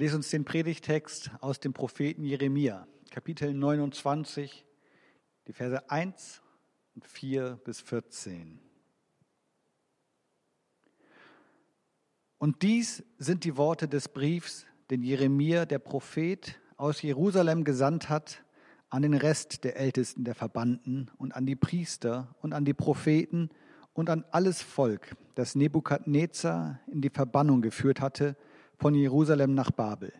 lese uns den Predigtext aus dem Propheten Jeremia, Kapitel 29, die Verse 1 und 4 bis 14. Und dies sind die Worte des Briefs, den Jeremia, der Prophet, aus Jerusalem gesandt hat an den Rest der Ältesten der Verbannten und an die Priester und an die Propheten und an alles Volk, das Nebukadnezar in die Verbannung geführt hatte von Jerusalem nach Babel.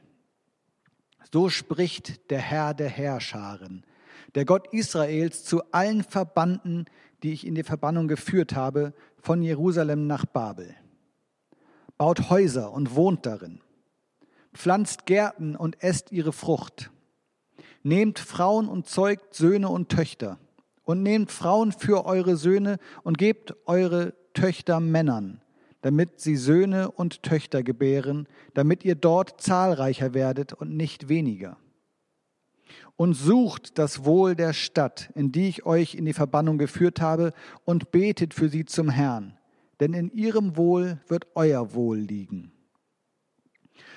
So spricht der Herr der Herrscharen, der Gott Israels zu allen Verbannten, die ich in die Verbannung geführt habe, von Jerusalem nach Babel. Baut Häuser und wohnt darin, pflanzt Gärten und esst ihre Frucht, nehmt Frauen und zeugt Söhne und Töchter, und nehmt Frauen für eure Söhne und gebt eure Töchter Männern, damit sie Söhne und Töchter gebären, damit ihr dort zahlreicher werdet und nicht weniger. Und sucht das Wohl der Stadt, in die ich euch in die Verbannung geführt habe, und betet für sie zum Herrn denn in ihrem Wohl wird euer Wohl liegen.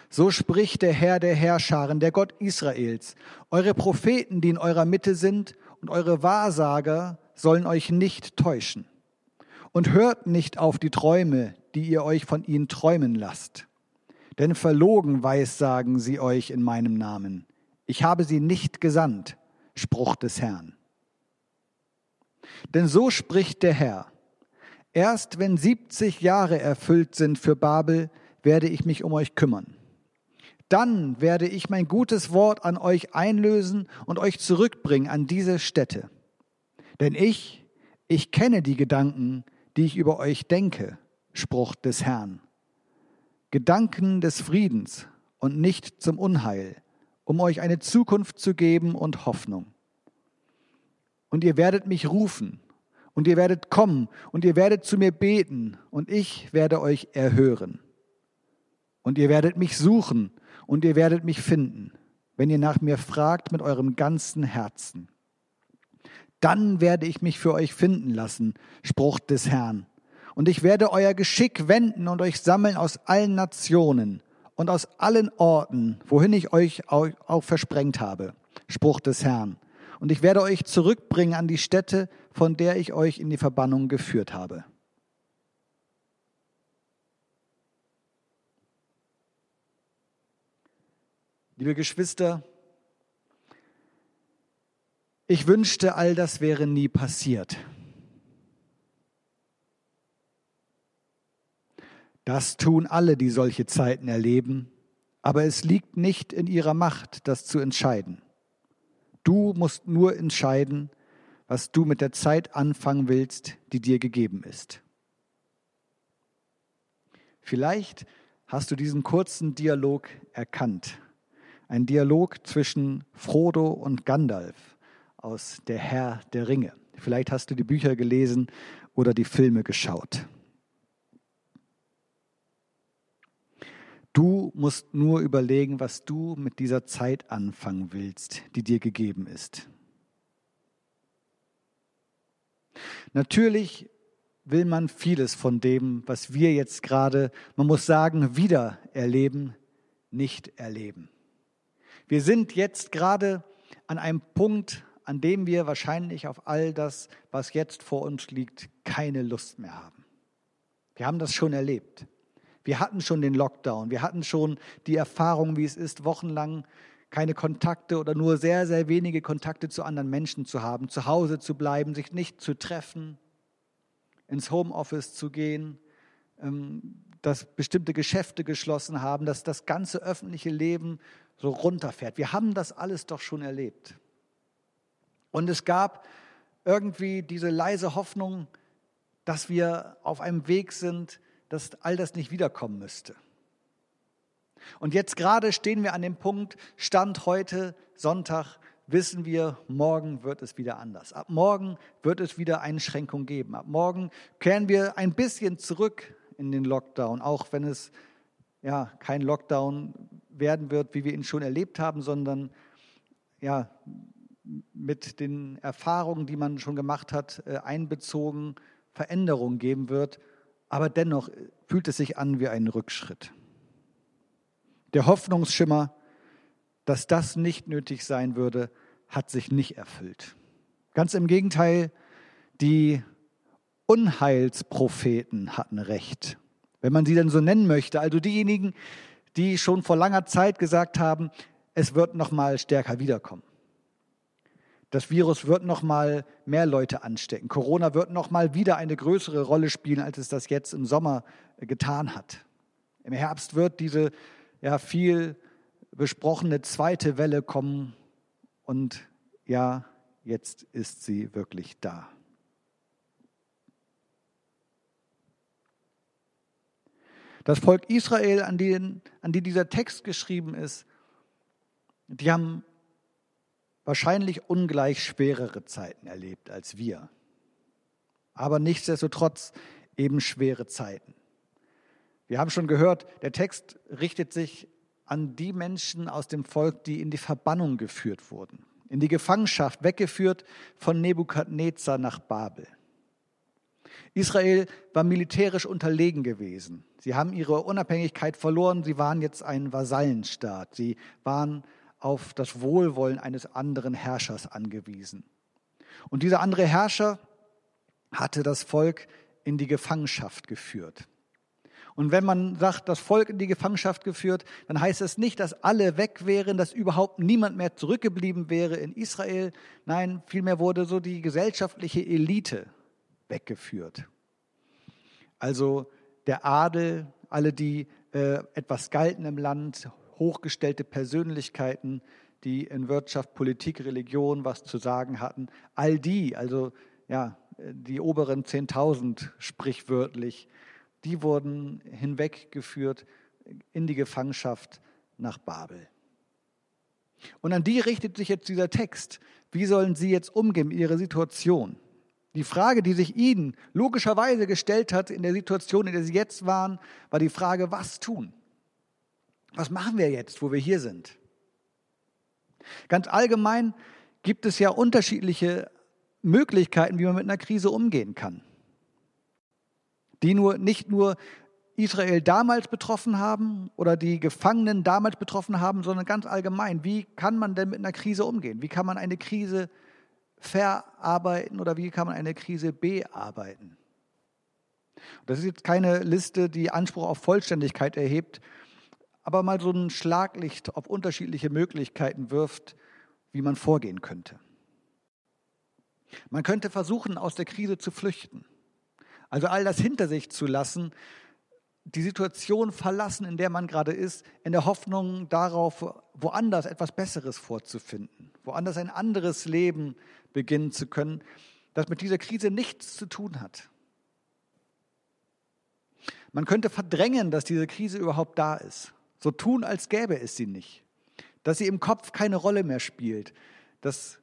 So spricht der Herr der Herrscharen, der Gott Israels. Eure Propheten, die in eurer Mitte sind, und eure Wahrsager sollen euch nicht täuschen. Und hört nicht auf die Träume, die ihr euch von ihnen träumen lasst. Denn verlogen weissagen sie euch in meinem Namen. Ich habe sie nicht gesandt, Spruch des Herrn. Denn so spricht der Herr. Erst wenn 70 Jahre erfüllt sind für Babel, werde ich mich um euch kümmern. Dann werde ich mein gutes Wort an euch einlösen und euch zurückbringen an diese Stätte. Denn ich, ich kenne die Gedanken, die ich über euch denke, Spruch des Herrn. Gedanken des Friedens und nicht zum Unheil, um euch eine Zukunft zu geben und Hoffnung. Und ihr werdet mich rufen und ihr werdet kommen und ihr werdet zu mir beten und ich werde euch erhören. Und ihr werdet mich suchen und ihr werdet mich finden, wenn ihr nach mir fragt mit eurem ganzen Herzen. Dann werde ich mich für euch finden lassen, Spruch des Herrn. Und ich werde euer Geschick wenden und euch sammeln aus allen Nationen und aus allen Orten, wohin ich euch auch versprengt habe, Spruch des Herrn und ich werde euch zurückbringen an die Stätte, von der ich euch in die Verbannung geführt habe. Liebe Geschwister, ich wünschte, all das wäre nie passiert. Das tun alle, die solche Zeiten erleben, aber es liegt nicht in ihrer Macht, das zu entscheiden. Du musst nur entscheiden, was du mit der Zeit anfangen willst, die dir gegeben ist. Vielleicht hast du diesen kurzen Dialog erkannt. Ein Dialog zwischen Frodo und Gandalf aus Der Herr der Ringe. Vielleicht hast du die Bücher gelesen oder die Filme geschaut. Du musst nur überlegen, was du mit dieser Zeit anfangen willst, die dir gegeben ist. Natürlich will man vieles von dem, was wir jetzt gerade, man muss sagen, wieder erleben, nicht erleben. Wir sind jetzt gerade an einem Punkt, an dem wir wahrscheinlich auf all das, was jetzt vor uns liegt, keine Lust mehr haben. Wir haben das schon erlebt. Wir hatten schon den Lockdown, wir hatten schon die Erfahrung, wie es ist, wochenlang keine Kontakte oder nur sehr, sehr wenige Kontakte zu anderen Menschen zu haben, zu Hause zu bleiben, sich nicht zu treffen, ins Homeoffice zu gehen, ähm, dass bestimmte Geschäfte geschlossen haben, dass das ganze öffentliche Leben so runterfährt. Wir haben das alles doch schon erlebt. Und es gab irgendwie diese leise Hoffnung, dass wir auf einem Weg sind, dass all das nicht wiederkommen müsste. Und jetzt gerade stehen wir an dem Punkt, Stand heute, Sonntag, wissen wir, morgen wird es wieder anders. Ab morgen wird es wieder Einschränkungen geben. Ab morgen kehren wir ein bisschen zurück in den Lockdown, auch wenn es ja kein Lockdown werden wird, wie wir ihn schon erlebt haben, sondern ja mit den Erfahrungen, die man schon gemacht hat, äh, einbezogen Veränderungen geben wird aber dennoch fühlt es sich an wie ein Rückschritt. Der Hoffnungsschimmer, dass das nicht nötig sein würde, hat sich nicht erfüllt. Ganz im Gegenteil, die Unheilspropheten hatten recht, wenn man sie denn so nennen möchte. Also diejenigen, die schon vor langer Zeit gesagt haben, es wird noch mal stärker wiederkommen. Das Virus wird noch mal mehr Leute anstecken. Corona wird noch mal wieder eine größere Rolle spielen, als es das jetzt im Sommer getan hat. Im Herbst wird diese ja viel besprochene zweite Welle kommen und ja, jetzt ist sie wirklich da. Das Volk Israel, an, den, an die dieser Text geschrieben ist, die haben wahrscheinlich ungleich schwerere Zeiten erlebt als wir. Aber nichtsdestotrotz eben schwere Zeiten. Wir haben schon gehört, der Text richtet sich an die Menschen aus dem Volk, die in die Verbannung geführt wurden, in die Gefangenschaft, weggeführt von Nebukadnezar nach Babel. Israel war militärisch unterlegen gewesen. Sie haben ihre Unabhängigkeit verloren. Sie waren jetzt ein Vasallenstaat. Sie waren auf das Wohlwollen eines anderen Herrschers angewiesen. Und dieser andere Herrscher hatte das Volk in die Gefangenschaft geführt. Und wenn man sagt, das Volk in die Gefangenschaft geführt, dann heißt es nicht, dass alle weg wären, dass überhaupt niemand mehr zurückgeblieben wäre in Israel. Nein, vielmehr wurde so die gesellschaftliche Elite weggeführt. Also der Adel, alle, die äh, etwas galten im Land, hochgestellte Persönlichkeiten, die in Wirtschaft, Politik, Religion was zu sagen hatten, all die, also ja, die oberen 10.000 sprichwörtlich, die wurden hinweggeführt in die Gefangenschaft nach Babel. Und an die richtet sich jetzt dieser Text. Wie sollen sie jetzt umgehen mit ihrer Situation? Die Frage, die sich ihnen logischerweise gestellt hat in der Situation, in der sie jetzt waren, war die Frage, was tun? Was machen wir jetzt, wo wir hier sind? Ganz allgemein gibt es ja unterschiedliche Möglichkeiten, wie man mit einer Krise umgehen kann, die nur, nicht nur Israel damals betroffen haben oder die Gefangenen damals betroffen haben, sondern ganz allgemein. Wie kann man denn mit einer Krise umgehen? Wie kann man eine Krise verarbeiten oder wie kann man eine Krise bearbeiten? Das ist jetzt keine Liste, die Anspruch auf Vollständigkeit erhebt, aber mal so ein Schlaglicht auf unterschiedliche Möglichkeiten wirft, wie man vorgehen könnte. Man könnte versuchen, aus der Krise zu flüchten. Also all das hinter sich zu lassen, die Situation verlassen, in der man gerade ist, in der Hoffnung darauf, woanders etwas Besseres vorzufinden, woanders ein anderes Leben beginnen zu können, das mit dieser Krise nichts zu tun hat. Man könnte verdrängen, dass diese Krise überhaupt da ist, so tun, als gäbe es sie nicht, dass sie im Kopf keine Rolle mehr spielt, dass,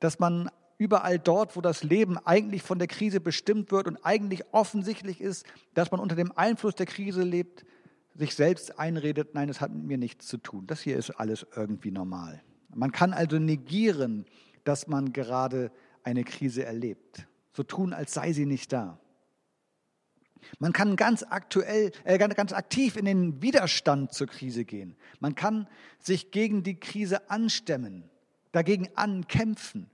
dass man überall dort, wo das Leben eigentlich von der Krise bestimmt wird und eigentlich offensichtlich ist, dass man unter dem Einfluss der Krise lebt, sich selbst einredet, nein, es hat mit mir nichts zu tun. Das hier ist alles irgendwie normal. Man kann also negieren, dass man gerade eine Krise erlebt. So tun, als sei sie nicht da. Man kann ganz aktuell, äh, ganz aktiv in den Widerstand zur Krise gehen. Man kann sich gegen die Krise anstemmen, dagegen ankämpfen.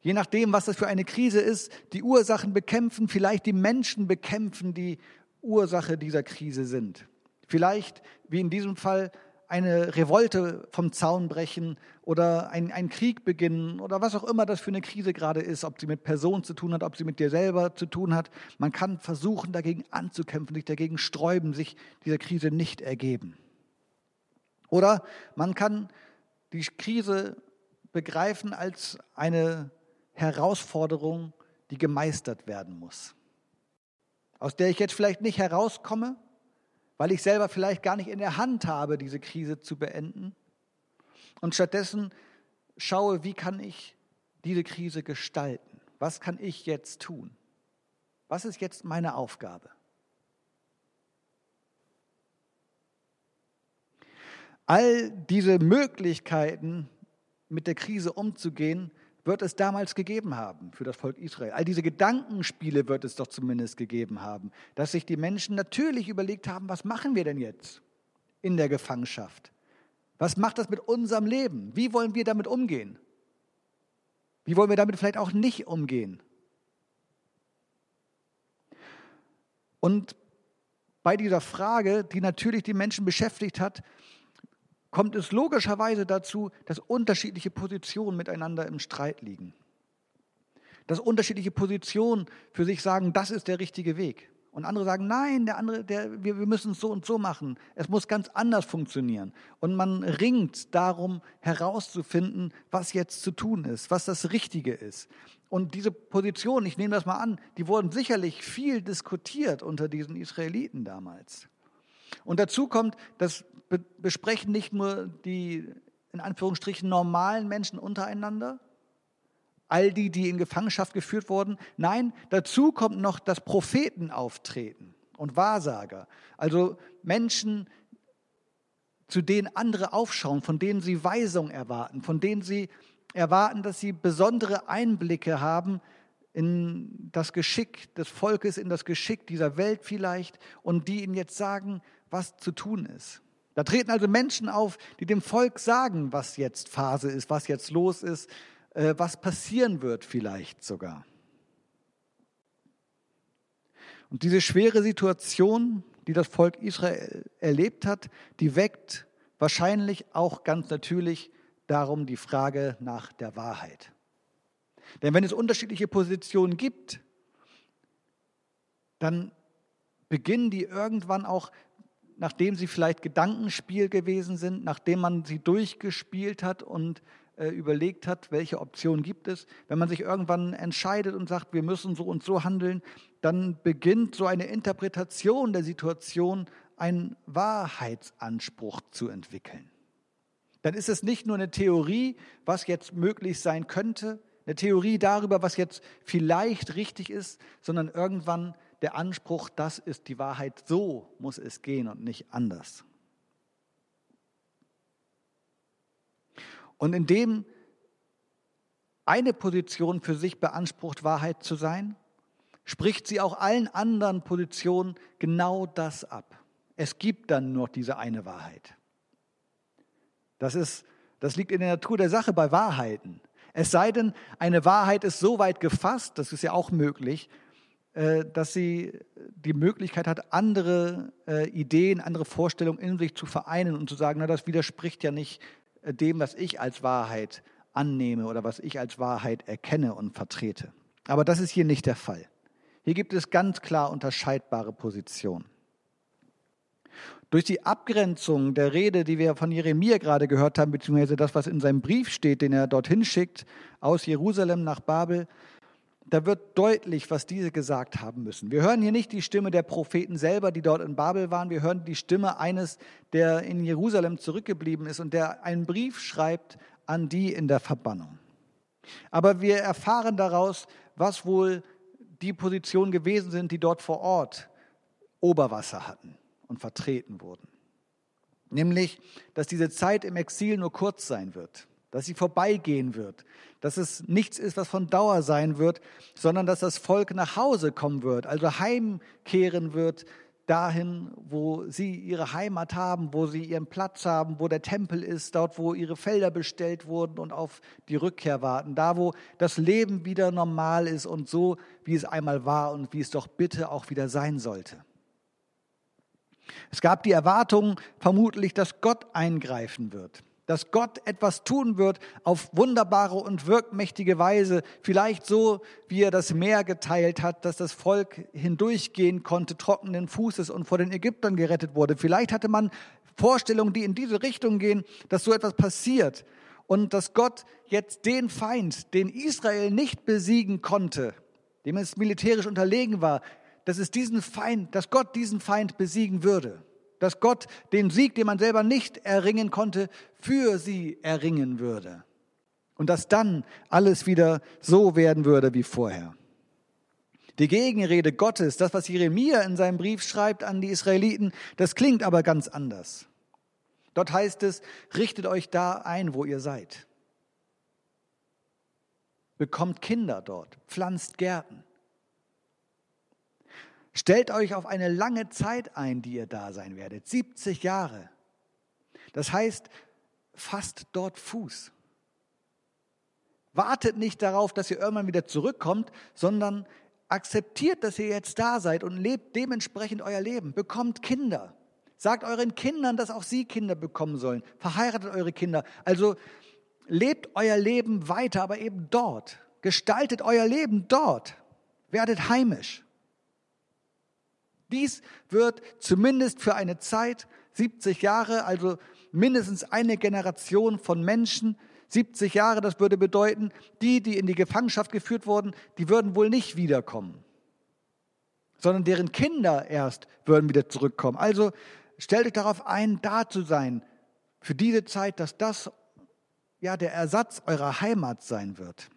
Je nachdem, was das für eine Krise ist, die Ursachen bekämpfen, vielleicht die Menschen bekämpfen, die Ursache dieser Krise sind. Vielleicht, wie in diesem Fall, eine Revolte vom Zaun brechen oder ein, ein Krieg beginnen oder was auch immer das für eine Krise gerade ist, ob sie mit Personen zu tun hat, ob sie mit dir selber zu tun hat. Man kann versuchen, dagegen anzukämpfen, sich dagegen sträuben, sich dieser Krise nicht ergeben. Oder man kann die Krise begreifen als eine Herausforderung, die gemeistert werden muss, aus der ich jetzt vielleicht nicht herauskomme, weil ich selber vielleicht gar nicht in der Hand habe, diese Krise zu beenden. Und stattdessen schaue, wie kann ich diese Krise gestalten? Was kann ich jetzt tun? Was ist jetzt meine Aufgabe? All diese Möglichkeiten, mit der Krise umzugehen, wird es damals gegeben haben für das Volk Israel. All diese Gedankenspiele wird es doch zumindest gegeben haben, dass sich die Menschen natürlich überlegt haben, was machen wir denn jetzt? in der Gefangenschaft? Was macht das mit unserem Leben? Wie wollen wir damit umgehen? Wie wollen wir damit vielleicht auch nicht umgehen? Und bei dieser Frage, die natürlich die Menschen beschäftigt hat, kommt es logischerweise dazu, dass unterschiedliche Positionen miteinander im Streit liegen. Dass unterschiedliche Positionen für sich sagen, das ist der richtige Weg. Und andere sagen, nein, der andere, der, wir, wir müssen es so und so machen. Es muss ganz anders funktionieren. Und man ringt darum, herauszufinden, was jetzt zu tun ist, was das Richtige ist. Und diese Position, ich nehme das mal an, die wurden sicherlich viel diskutiert unter diesen Israeliten damals. Und dazu kommt, das besprechen nicht nur die in Anführungsstrichen normalen Menschen untereinander, all die, die in Gefangenschaft geführt wurden. Nein, dazu kommt noch das Propheten auftreten und Wahrsager. Also Menschen, zu denen andere aufschauen, von denen sie Weisung erwarten, von denen sie erwarten, dass sie besondere Einblicke haben in das Geschick des Volkes, in das Geschick dieser Welt vielleicht und die ihnen jetzt sagen, was zu tun ist. Da treten also Menschen auf, die dem Volk sagen, was jetzt Phase ist, was jetzt los ist, äh, was passieren wird vielleicht sogar. Und diese schwere Situation, die das Volk Israel erlebt hat, die weckt wahrscheinlich auch ganz natürlich darum die Frage nach der Wahrheit. Denn wenn es unterschiedliche Positionen gibt, dann beginnen die irgendwann auch, nachdem sie vielleicht Gedankenspiel gewesen sind, nachdem man sie durchgespielt hat und äh, überlegt hat, welche Option gibt es. Wenn man sich irgendwann entscheidet und sagt, wir müssen so und so handeln, dann beginnt so eine Interpretation der Situation, einen Wahrheitsanspruch zu entwickeln. Dann ist es nicht nur eine Theorie, was jetzt möglich sein könnte, eine Theorie darüber, was jetzt vielleicht richtig ist, sondern irgendwann der Anspruch, das ist die Wahrheit, so muss es gehen und nicht anders. Und indem eine Position für sich beansprucht, Wahrheit zu sein, spricht sie auch allen anderen Positionen genau das ab. Es gibt dann nur diese eine Wahrheit. Das, ist, das liegt in der Natur der Sache bei Wahrheiten. Es sei denn, eine Wahrheit ist so weit gefasst, das ist ja auch möglich, dass sie die Möglichkeit hat, andere äh, Ideen, andere Vorstellungen in sich zu vereinen und zu sagen, na, das widerspricht ja nicht dem, was ich als Wahrheit annehme oder was ich als Wahrheit erkenne und vertrete. Aber das ist hier nicht der Fall. Hier gibt es ganz klar unterscheidbare Positionen. Durch die Abgrenzung der Rede, die wir von Jeremia gerade gehört haben, beziehungsweise das, was in seinem Brief steht, den er dorthin schickt, aus Jerusalem nach Babel, da wird deutlich, was diese gesagt haben müssen. Wir hören hier nicht die Stimme der Propheten selber, die dort in Babel waren. Wir hören die Stimme eines, der in Jerusalem zurückgeblieben ist und der einen Brief schreibt an die in der Verbannung. Aber wir erfahren daraus, was wohl die Positionen gewesen sind, die dort vor Ort Oberwasser hatten und vertreten wurden. Nämlich, dass diese Zeit im Exil nur kurz sein wird dass sie vorbeigehen wird, dass es nichts ist, was von Dauer sein wird, sondern dass das Volk nach Hause kommen wird, also heimkehren wird dahin, wo sie ihre Heimat haben, wo sie ihren Platz haben, wo der Tempel ist, dort, wo ihre Felder bestellt wurden und auf die Rückkehr warten, da, wo das Leben wieder normal ist und so, wie es einmal war und wie es doch bitte auch wieder sein sollte. Es gab die Erwartung vermutlich, dass Gott eingreifen wird dass Gott etwas tun wird auf wunderbare und wirkmächtige Weise, vielleicht so, wie er das Meer geteilt hat, dass das Volk hindurchgehen konnte, trockenen Fußes und vor den Ägyptern gerettet wurde. Vielleicht hatte man Vorstellungen, die in diese Richtung gehen, dass so etwas passiert. Und dass Gott jetzt den Feind, den Israel nicht besiegen konnte, dem es militärisch unterlegen war, dass es diesen Feind, dass Gott diesen Feind besiegen würde dass Gott den Sieg, den man selber nicht erringen konnte, für sie erringen würde. Und dass dann alles wieder so werden würde wie vorher. Die Gegenrede Gottes, das, was Jeremia in seinem Brief schreibt an die Israeliten, das klingt aber ganz anders. Dort heißt es, richtet euch da ein, wo ihr seid. Bekommt Kinder dort, pflanzt Gärten. Stellt euch auf eine lange Zeit ein, die ihr da sein werdet, 70 Jahre. Das heißt, fasst dort Fuß. Wartet nicht darauf, dass ihr irgendwann wieder zurückkommt, sondern akzeptiert, dass ihr jetzt da seid und lebt dementsprechend euer Leben. Bekommt Kinder. Sagt euren Kindern, dass auch sie Kinder bekommen sollen. Verheiratet eure Kinder. Also lebt euer Leben weiter, aber eben dort. Gestaltet euer Leben dort. Werdet heimisch. Dies wird zumindest für eine Zeit, 70 Jahre, also mindestens eine Generation von Menschen, 70 Jahre, das würde bedeuten, die, die in die Gefangenschaft geführt wurden, die würden wohl nicht wiederkommen, sondern deren Kinder erst würden wieder zurückkommen. Also stellt euch darauf ein, da zu sein für diese Zeit, dass das ja der Ersatz eurer Heimat sein wird.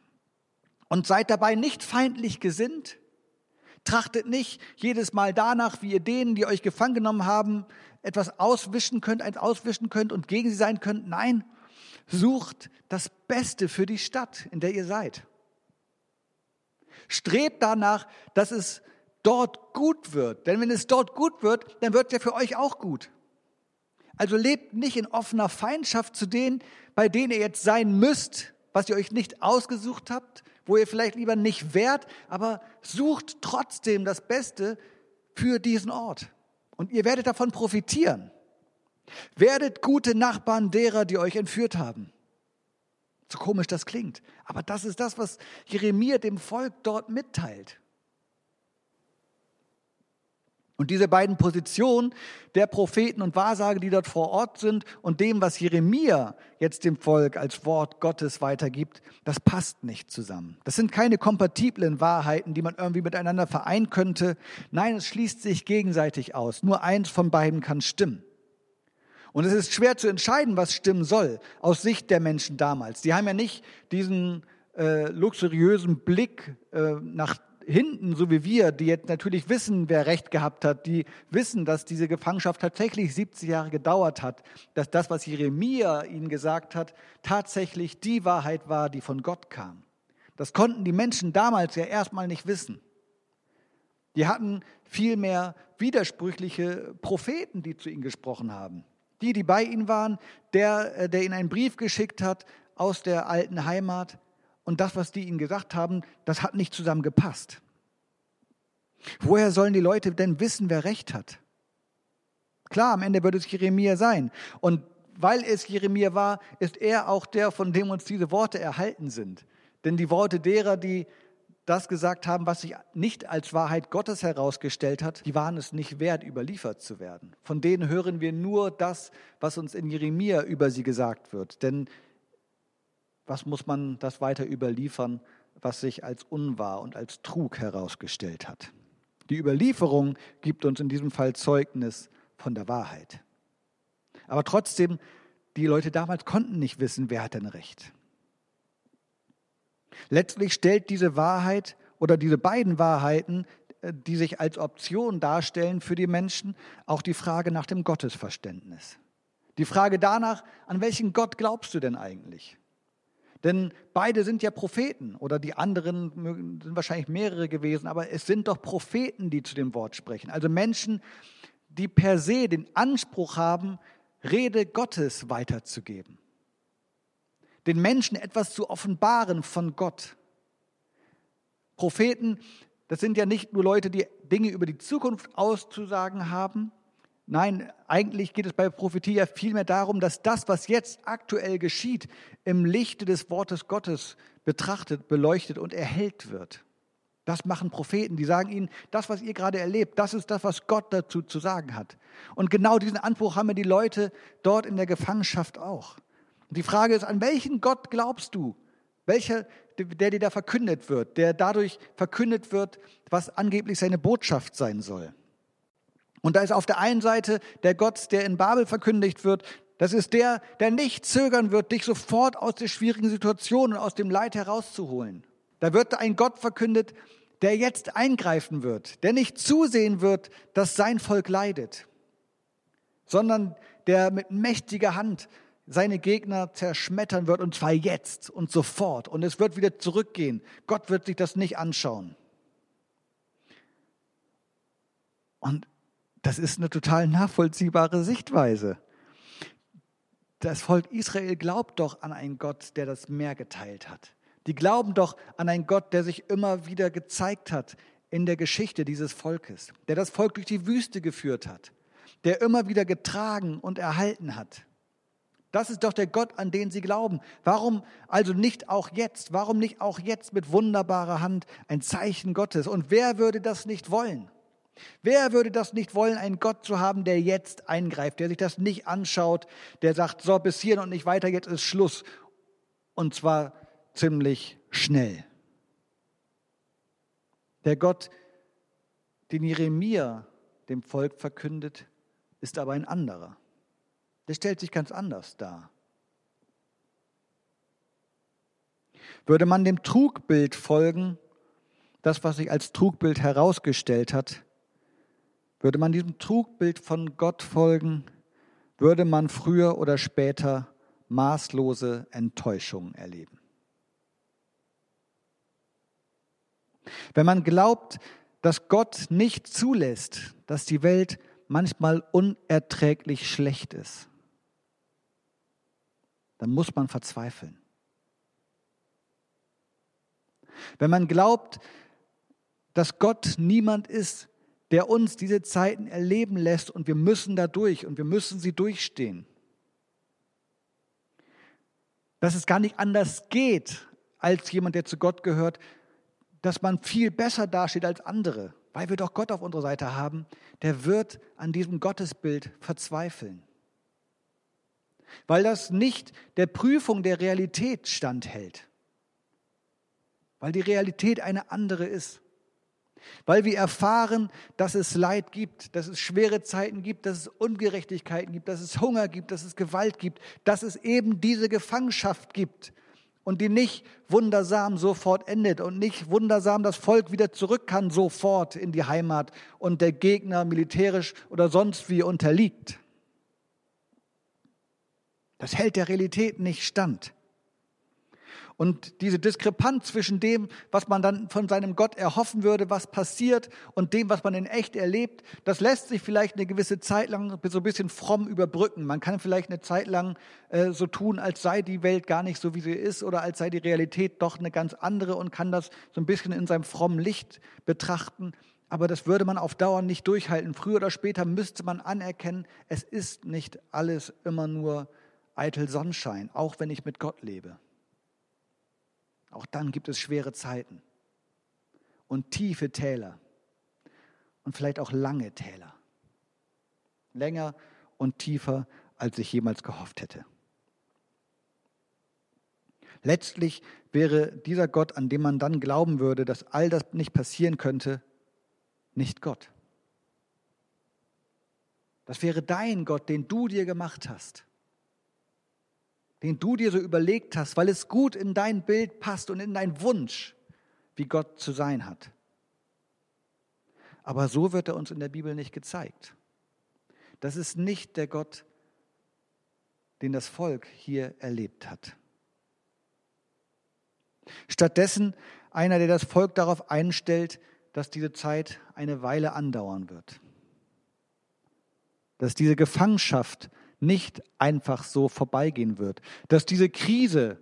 Und seid dabei nicht feindlich gesinnt, Trachtet nicht jedes Mal danach, wie ihr denen, die euch gefangen genommen haben, etwas auswischen könnt, eins auswischen könnt und gegen sie sein könnt. Nein, sucht das Beste für die Stadt, in der ihr seid. Strebt danach, dass es dort gut wird. Denn wenn es dort gut wird, dann wird es ja für euch auch gut. Also lebt nicht in offener Feindschaft zu denen, bei denen ihr jetzt sein müsst, was ihr euch nicht ausgesucht habt, wo ihr vielleicht lieber nicht wärt, aber sucht trotzdem das Beste für diesen Ort. Und ihr werdet davon profitieren. Werdet gute Nachbarn derer, die euch entführt haben. So komisch das klingt, aber das ist das, was Jeremia dem Volk dort mitteilt. Und diese beiden Positionen der Propheten und Wahrsager, die dort vor Ort sind, und dem, was Jeremia jetzt dem Volk als Wort Gottes weitergibt, das passt nicht zusammen. Das sind keine kompatiblen Wahrheiten, die man irgendwie miteinander vereinen könnte. Nein, es schließt sich gegenseitig aus. Nur eins von beiden kann stimmen. Und es ist schwer zu entscheiden, was stimmen soll, aus Sicht der Menschen damals. Die haben ja nicht diesen äh, luxuriösen Blick äh, nach hinten, so wie wir, die jetzt natürlich wissen, wer Recht gehabt hat, die wissen, dass diese Gefangenschaft tatsächlich 70 Jahre gedauert hat, dass das, was Jeremia ihnen gesagt hat, tatsächlich die Wahrheit war, die von Gott kam. Das konnten die Menschen damals ja erstmal nicht wissen. Die hatten vielmehr widersprüchliche Propheten, die zu ihnen gesprochen haben. Die, die bei ihnen waren, der, äh, der ihnen einen Brief geschickt hat aus der alten Heimat, und das, was die ihnen gesagt haben, das hat nicht zusammen gepasst. Woher sollen die Leute denn wissen, wer recht hat? Klar, am Ende wird es Jeremia sein. Und weil es Jeremia war, ist er auch der, von dem uns diese Worte erhalten sind. Denn die Worte derer, die das gesagt haben, was sich nicht als Wahrheit Gottes herausgestellt hat, die waren es nicht wert, überliefert zu werden. Von denen hören wir nur das, was uns in Jeremia über sie gesagt wird. Denn was muss man das weiter überliefern, was sich als unwahr und als Trug herausgestellt hat. Die Überlieferung gibt uns in diesem Fall Zeugnis von der Wahrheit. Aber trotzdem, die Leute damals konnten nicht wissen, wer hat denn recht. Letztlich stellt diese Wahrheit oder diese beiden Wahrheiten, äh, die sich als Option darstellen für die Menschen, auch die Frage nach dem Gottesverständnis. Die Frage danach, an welchen Gott glaubst du denn eigentlich? Denn beide sind ja Propheten oder die anderen sind wahrscheinlich mehrere gewesen, aber es sind doch Propheten, die zu dem Wort sprechen. Also Menschen, die per se den Anspruch haben, Rede Gottes weiterzugeben. Den Menschen etwas zu offenbaren von Gott. Propheten, das sind ja nicht nur Leute, die Dinge über die Zukunft auszusagen haben, Nein, eigentlich geht es bei Prophetie ja vielmehr darum, dass das, was jetzt aktuell geschieht, im Lichte des Wortes Gottes betrachtet, beleuchtet und erhellt wird. Das machen Propheten, die sagen ihnen, das, was ihr gerade erlebt, das ist das, was Gott dazu zu sagen hat. Und genau diesen Anspruch haben ja die Leute dort in der Gefangenschaft auch. Und die Frage ist, an welchen Gott glaubst du? Welcher, der dir da verkündet wird, der dadurch verkündet wird, was angeblich seine Botschaft sein soll? Und da ist auf der einen Seite der Gott, der in Babel verkündigt wird. Das ist der, der nicht zögern wird, dich sofort aus der schwierigen Situation und aus dem Leid herauszuholen. Da wird ein Gott verkündet, der jetzt eingreifen wird, der nicht zusehen wird, dass sein Volk leidet, sondern der mit mächtiger Hand seine Gegner zerschmettern wird, und zwar jetzt und sofort. Und es wird wieder zurückgehen. Gott wird sich das nicht anschauen. Und das ist eine total nachvollziehbare Sichtweise. das Volk Israel glaubt doch an einen Gott, der das Meer geteilt hat. Die glauben doch an einen Gott, der sich immer wieder gezeigt hat in der Geschichte dieses Volkes, der das Volk durch die Wüste geführt hat, der immer wieder getragen und erhalten hat. Das ist doch der Gott, an den sie glauben. Warum also nicht auch jetzt? Warum nicht auch jetzt mit wunderbarer Hand ein Zeichen Gottes? Und wer würde das nicht wollen? Wer würde das nicht wollen, einen Gott zu haben, der jetzt eingreift, der sich das nicht anschaut, der sagt, so bis hierhin und nicht weiter, jetzt ist Schluss. Und zwar ziemlich schnell. Der Gott, den Jeremia dem Volk verkündet, ist aber ein anderer. Der stellt sich ganz anders dar. Würde man dem Trugbild folgen, das, was sich als Trugbild herausgestellt hat, würde man diesem Trugbild von Gott folgen, würde man früher oder später maßlose Enttäuschungen erleben. Wenn man glaubt, dass Gott nicht zulässt, dass die Welt manchmal unerträglich schlecht ist, dann muss man verzweifeln. Wenn man glaubt, dass Gott niemand ist, der uns diese Zeiten erleben lässt und wir müssen da durch und wir müssen sie durchstehen. Dass es gar nicht anders geht, als jemand, der zu Gott gehört, dass man viel besser dasteht als andere, weil wir doch Gott auf unserer Seite haben, der wird an diesem Gottesbild verzweifeln. Weil das nicht der Prüfung der Realität standhält, weil die Realität eine andere ist, weil wir erfahren, dass es Leid gibt, dass es schwere Zeiten gibt, dass es Ungerechtigkeiten gibt, dass es Hunger gibt, dass es Gewalt gibt, dass es eben diese Gefangenschaft gibt und die nicht wundersam sofort endet und nicht wundersam das Volk wieder zurück kann sofort in die Heimat und der Gegner militärisch oder sonst wie unterliegt. Das hält der Realität nicht stand. Und diese Diskrepanz zwischen dem, was man dann von seinem Gott erhoffen würde, was passiert, und dem, was man in echt erlebt, das lässt sich vielleicht eine gewisse Zeit lang so ein bisschen fromm überbrücken. Man kann vielleicht eine Zeit lang äh, so tun, als sei die Welt gar nicht so, wie sie ist, oder als sei die Realität doch eine ganz andere und kann das so ein bisschen in seinem frommen Licht betrachten. Aber das würde man auf Dauer nicht durchhalten. Früher oder später müsste man anerkennen, es ist nicht alles immer nur eitel Sonnenschein, auch wenn ich mit Gott lebe. Auch dann gibt es schwere Zeiten und tiefe Täler und vielleicht auch lange Täler. Länger und tiefer, als ich jemals gehofft hätte. Letztlich wäre dieser Gott, an dem man dann glauben würde, dass all das nicht passieren könnte, nicht Gott. Das wäre dein Gott, den du dir gemacht hast den du dir so überlegt hast, weil es gut in dein Bild passt und in dein Wunsch, wie Gott zu sein hat. Aber so wird er uns in der Bibel nicht gezeigt. Das ist nicht der Gott, den das Volk hier erlebt hat. Stattdessen einer, der das Volk darauf einstellt, dass diese Zeit eine Weile andauern wird. Dass diese Gefangenschaft nicht einfach so vorbeigehen wird. Dass diese Krise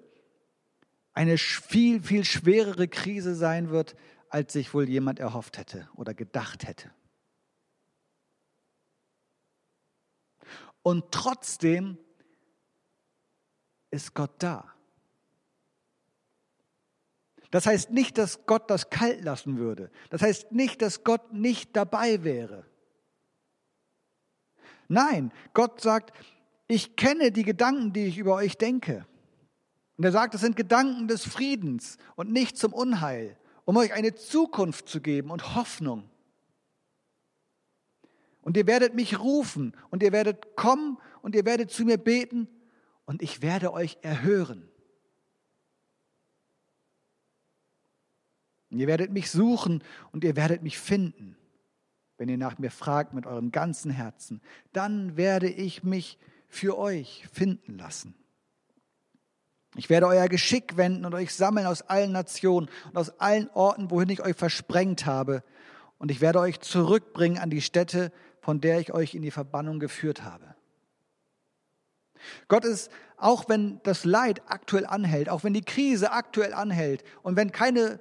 eine viel, viel schwerere Krise sein wird, als sich wohl jemand erhofft hätte oder gedacht hätte. Und trotzdem ist Gott da. Das heißt nicht, dass Gott das kalt lassen würde. Das heißt nicht, dass Gott nicht dabei wäre. Nein, Gott sagt, ich kenne die Gedanken, die ich über euch denke. Und er sagt, es sind Gedanken des Friedens und nicht zum Unheil, um euch eine Zukunft zu geben und Hoffnung. Und ihr werdet mich rufen und ihr werdet kommen und ihr werdet zu mir beten und ich werde euch erhören. Und ihr werdet mich suchen und ihr werdet mich finden wenn ihr nach mir fragt mit eurem ganzen Herzen, dann werde ich mich für euch finden lassen. Ich werde euer Geschick wenden und euch sammeln aus allen Nationen und aus allen Orten, wohin ich euch versprengt habe. Und ich werde euch zurückbringen an die Stätte, von der ich euch in die Verbannung geführt habe. Gott ist, auch wenn das Leid aktuell anhält, auch wenn die Krise aktuell anhält und wenn keine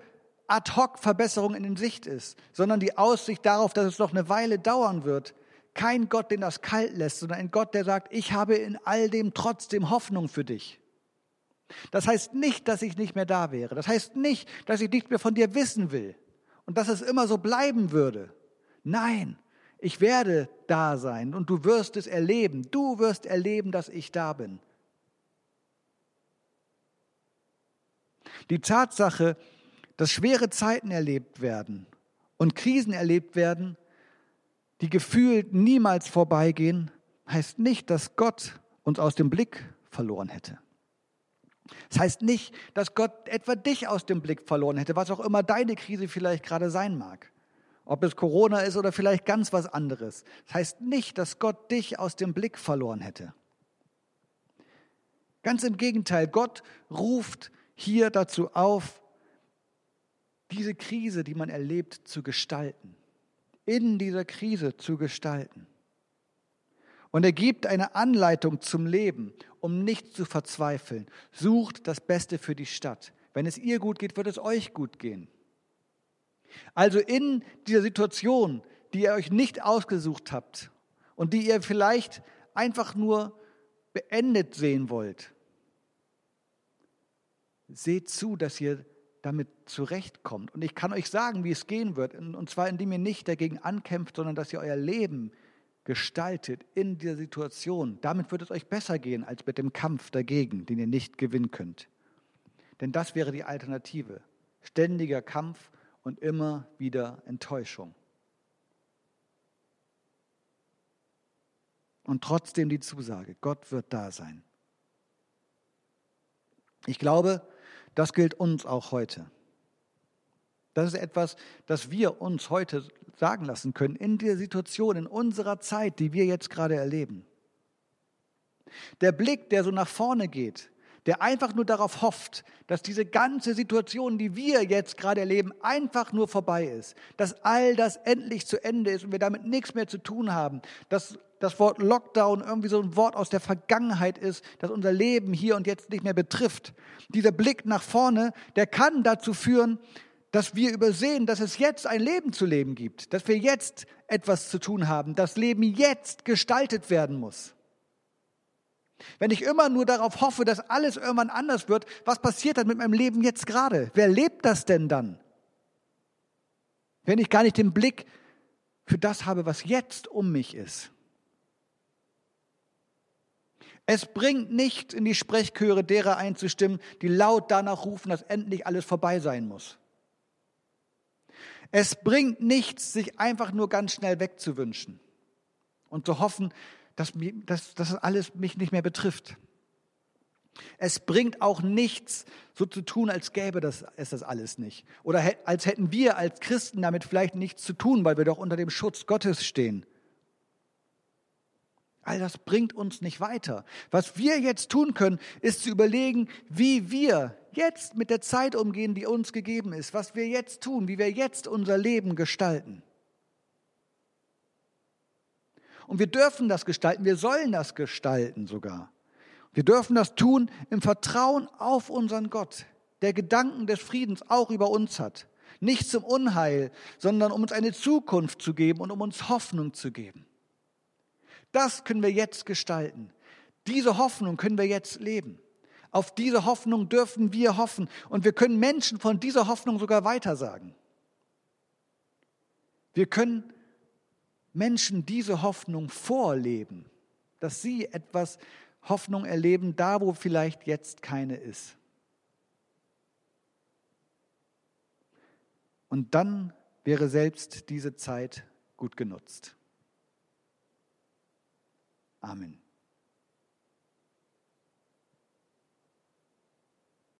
Ad-hoc-Verbesserung in Sicht ist, sondern die Aussicht darauf, dass es noch eine Weile dauern wird, kein Gott, den das kalt lässt, sondern ein Gott, der sagt, ich habe in all dem trotzdem Hoffnung für dich. Das heißt nicht, dass ich nicht mehr da wäre. Das heißt nicht, dass ich nichts mehr von dir wissen will und dass es immer so bleiben würde. Nein, ich werde da sein und du wirst es erleben. Du wirst erleben, dass ich da bin. Die Tatsache, dass schwere Zeiten erlebt werden und Krisen erlebt werden, die gefühlt niemals vorbeigehen, heißt nicht, dass Gott uns aus dem Blick verloren hätte. Das heißt nicht, dass Gott etwa dich aus dem Blick verloren hätte, was auch immer deine Krise vielleicht gerade sein mag. Ob es Corona ist oder vielleicht ganz was anderes. Das heißt nicht, dass Gott dich aus dem Blick verloren hätte. Ganz im Gegenteil, Gott ruft hier dazu auf, diese Krise, die man erlebt, zu gestalten. In dieser Krise zu gestalten. Und er gibt eine Anleitung zum Leben, um nicht zu verzweifeln. Sucht das Beste für die Stadt. Wenn es ihr gut geht, wird es euch gut gehen. Also in dieser Situation, die ihr euch nicht ausgesucht habt und die ihr vielleicht einfach nur beendet sehen wollt, seht zu, dass ihr damit zurechtkommt. Und ich kann euch sagen, wie es gehen wird. Und zwar, indem ihr nicht dagegen ankämpft, sondern dass ihr euer Leben gestaltet in dieser Situation. Damit wird es euch besser gehen als mit dem Kampf dagegen, den ihr nicht gewinnen könnt. Denn das wäre die Alternative. Ständiger Kampf und immer wieder Enttäuschung. Und trotzdem die Zusage, Gott wird da sein. Ich glaube, das gilt uns auch heute. Das ist etwas, das wir uns heute sagen lassen können, in der Situation, in unserer Zeit, die wir jetzt gerade erleben. Der Blick, der so nach vorne geht, der einfach nur darauf hofft, dass diese ganze Situation, die wir jetzt gerade erleben, einfach nur vorbei ist, dass all das endlich zu Ende ist und wir damit nichts mehr zu tun haben, dass das Wort Lockdown irgendwie so ein Wort aus der Vergangenheit ist, das unser Leben hier und jetzt nicht mehr betrifft. Dieser Blick nach vorne, der kann dazu führen, dass wir übersehen, dass es jetzt ein Leben zu leben gibt, dass wir jetzt etwas zu tun haben, das Leben jetzt gestaltet werden muss. Wenn ich immer nur darauf hoffe, dass alles irgendwann anders wird, was passiert dann mit meinem Leben jetzt gerade? Wer lebt das denn dann? Wenn ich gar nicht den Blick für das habe, was jetzt um mich ist. Es bringt nichts, in die Sprechchöre derer einzustimmen, die laut danach rufen, dass endlich alles vorbei sein muss. Es bringt nichts, sich einfach nur ganz schnell wegzuwünschen und zu hoffen, dass, dass, dass alles mich nicht mehr betrifft. Es bringt auch nichts, so zu tun, als gäbe das, es das alles nicht. Oder als hätten wir als Christen damit vielleicht nichts zu tun, weil wir doch unter dem Schutz Gottes stehen. All das bringt uns nicht weiter. Was wir jetzt tun können, ist zu überlegen, wie wir jetzt mit der Zeit umgehen, die uns gegeben ist, was wir jetzt tun, wie wir jetzt unser Leben gestalten. Und wir dürfen das gestalten, wir sollen das gestalten sogar. Wir dürfen das tun im Vertrauen auf unseren Gott, der Gedanken des Friedens auch über uns hat. Nicht zum Unheil, sondern um uns eine Zukunft zu geben und um uns Hoffnung zu geben. Das können wir jetzt gestalten. Diese Hoffnung können wir jetzt leben. Auf diese Hoffnung dürfen wir hoffen und wir können Menschen von dieser Hoffnung sogar weitersagen. Wir können Menschen diese Hoffnung vorleben, dass sie etwas Hoffnung erleben, da wo vielleicht jetzt keine ist. Und dann wäre selbst diese Zeit gut genutzt. Amen.